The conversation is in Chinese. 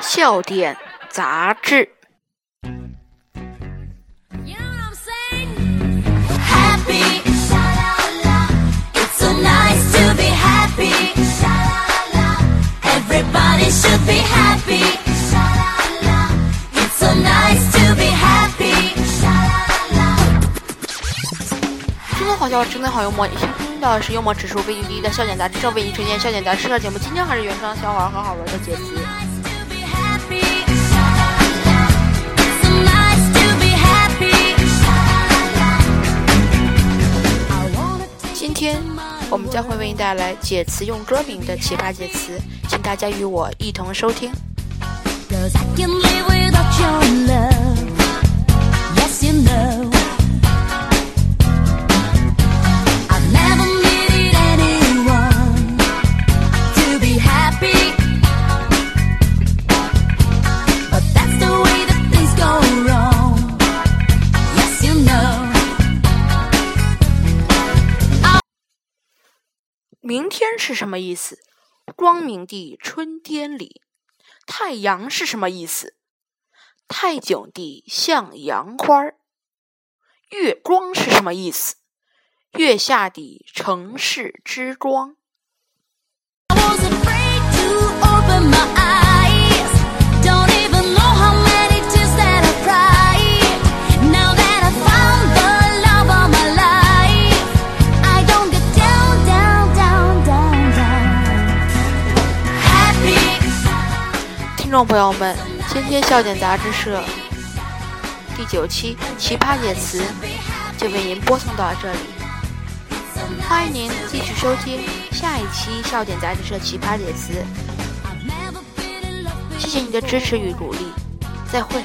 笑点杂志。真的好笑，真的好幽默！你现在听到的是幽默指数为你第一的笑点杂志，正为您呈现笑点杂志的节目。今天还是原创笑话和好玩的解词。今天我们将会为你带来解词用歌名的奇葩解词，请大家与我一同收听。明天是什么意思？光明的春天里。太阳是什么意思？太景地向阳花儿。月光是什么意思？月下的城市之光。I. 听众朋友们，今天笑点杂志社第九期奇葩解词就为您播送到这里，欢迎您继续收听下一期笑点杂志社奇葩解词。谢谢你的支持与鼓励，再会。